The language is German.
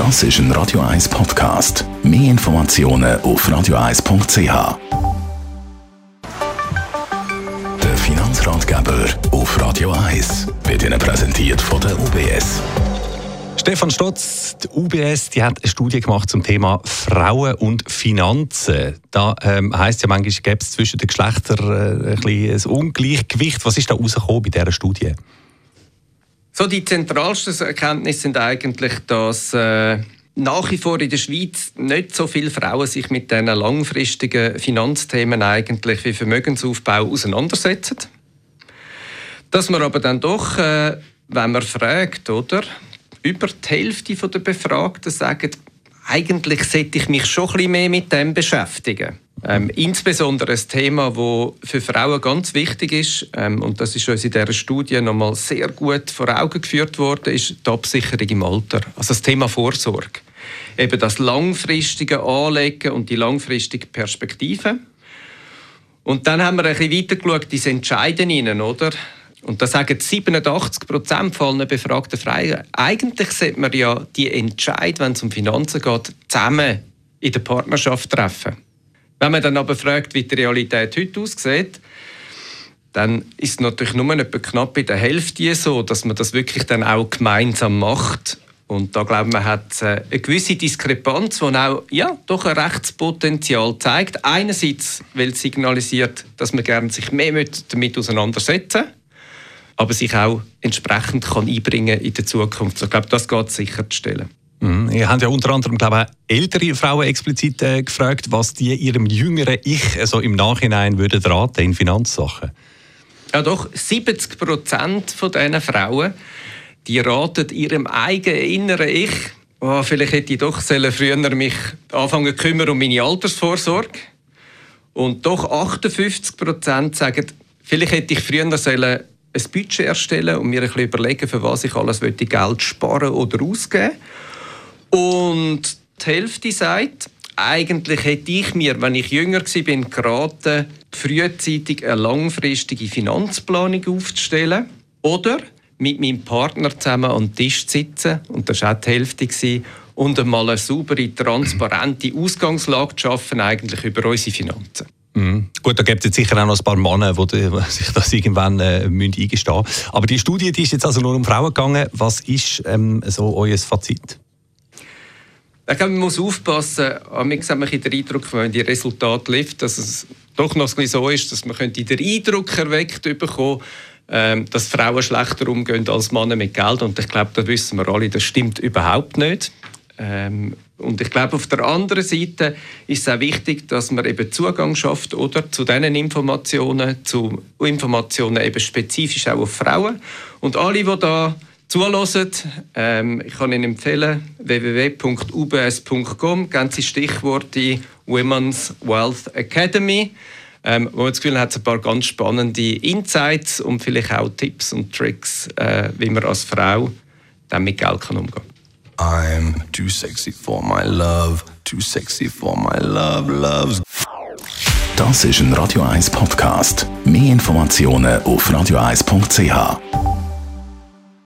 Das ist ein Radio 1 Podcast. Mehr Informationen auf radio1.ch. Der Finanzratgeber auf Radio 1 wird Ihnen präsentiert von der UBS. Stefan Stotz, die UBS, die hat eine Studie gemacht zum Thema Frauen und Finanzen. Da ähm, heisst ja manchmal, gäbe es zwischen den Geschlechtern äh, ein, ein Ungleichgewicht. Was ist da rausgekommen bei dieser Studie? So, die zentralsten Erkenntnisse sind eigentlich, dass äh, nach wie vor in der Schweiz nicht so viele Frauen sich mit diesen langfristigen Finanzthemen eigentlich wie Vermögensaufbau auseinandersetzen. Dass man aber dann doch, äh, wenn man fragt, oder, über die Hälfte der Befragten sagen, eigentlich sollte ich mich schon ein bisschen mehr mit dem beschäftigen. Ähm, insbesondere ein Thema, das für Frauen ganz wichtig ist, ähm, und das ist uns in dieser Studie nochmal sehr gut vor Augen geführt worden, ist die Absicherung im Alter. Also das Thema Vorsorge. Eben das langfristige Anlegen und die langfristige Perspektive. Und dann haben wir ein bisschen weitergeschaut, diese Entscheiden oder? Und da sagen 87 Prozent von befragten Frauen, eigentlich sollte man ja die Entscheid, wenn es um Finanzen geht, zusammen in der Partnerschaft treffen. Wenn man dann aber fragt, wie die Realität heute aussieht, dann ist es natürlich nur etwa knapp in der Hälfte so, dass man das wirklich dann auch gemeinsam macht. Und da glaube ich, man hat äh, eine gewisse Diskrepanz, die auch ja, doch ein Rechtspotenzial zeigt. Einerseits, weil es signalisiert, dass man gerne sich mehr damit auseinandersetzen möchte aber sich auch entsprechend kann einbringen in der Zukunft. Ich glaube, das geht sicherzustellen. Mhm. Ihr habt ja unter anderem, glaube ich, ältere Frauen explizit äh, gefragt, was die ihrem jüngeren Ich also im Nachhinein würden raten in Finanzsachen. Ja, doch 70 Prozent von diesen Frauen, die raten ihrem eigenen inneren Ich, oh, vielleicht hätte ich doch früher mich anfangen kümmern um meine Altersvorsorge. Und doch 58 Prozent sagen, vielleicht hätte ich früher sollen ein Budget erstellen und mir ein bisschen überlegen, für was ich alles Geld sparen oder ausgeben Und die Hälfte sagt, eigentlich hätte ich mir, wenn ich jünger war, geraten, frühzeitig eine langfristige Finanzplanung aufzustellen oder mit meinem Partner zusammen den Tisch zu sitzen, und das war auch die Hälfte, und einmal eine saubere, transparente Ausgangslage zu schaffen, eigentlich über unsere Finanzen. Gut, da gibt es sicher auch noch ein paar Männer, die sich das irgendwann äh, eingestehen müssen. Aber die Studie die ist jetzt also nur um Frauen gegangen. Was ist ähm, so euer Fazit? Ich glaube, man muss aufpassen. Manchmal haben wir den Eindruck, wenn die Resultate liefern, dass es doch noch ein so ist, dass man den Eindruck erweckt bekommen ähm, dass Frauen schlechter umgehen als Männer mit Geld. Und ich glaube, das wissen wir alle, das stimmt überhaupt nicht. Ähm, und ich glaube, auf der anderen Seite ist es auch wichtig, dass man eben Zugang schafft oder, zu diesen Informationen, zu Informationen eben spezifisch auch auf Frauen. Und alle, die da zulassen, ähm, ich kann Ihnen empfehlen, www.ubs.com, ganze Stichworte Women's Wealth Academy, ähm, wo man das Gefühl hat, ein paar ganz spannende Insights und vielleicht auch Tipps und Tricks, äh, wie man als Frau dann mit Geld kann umgehen kann. I'm too sexy for my love, too sexy for my love, loves. Das ist ein Radio 1 Podcast. Mehr Informationen auf radio1.ch.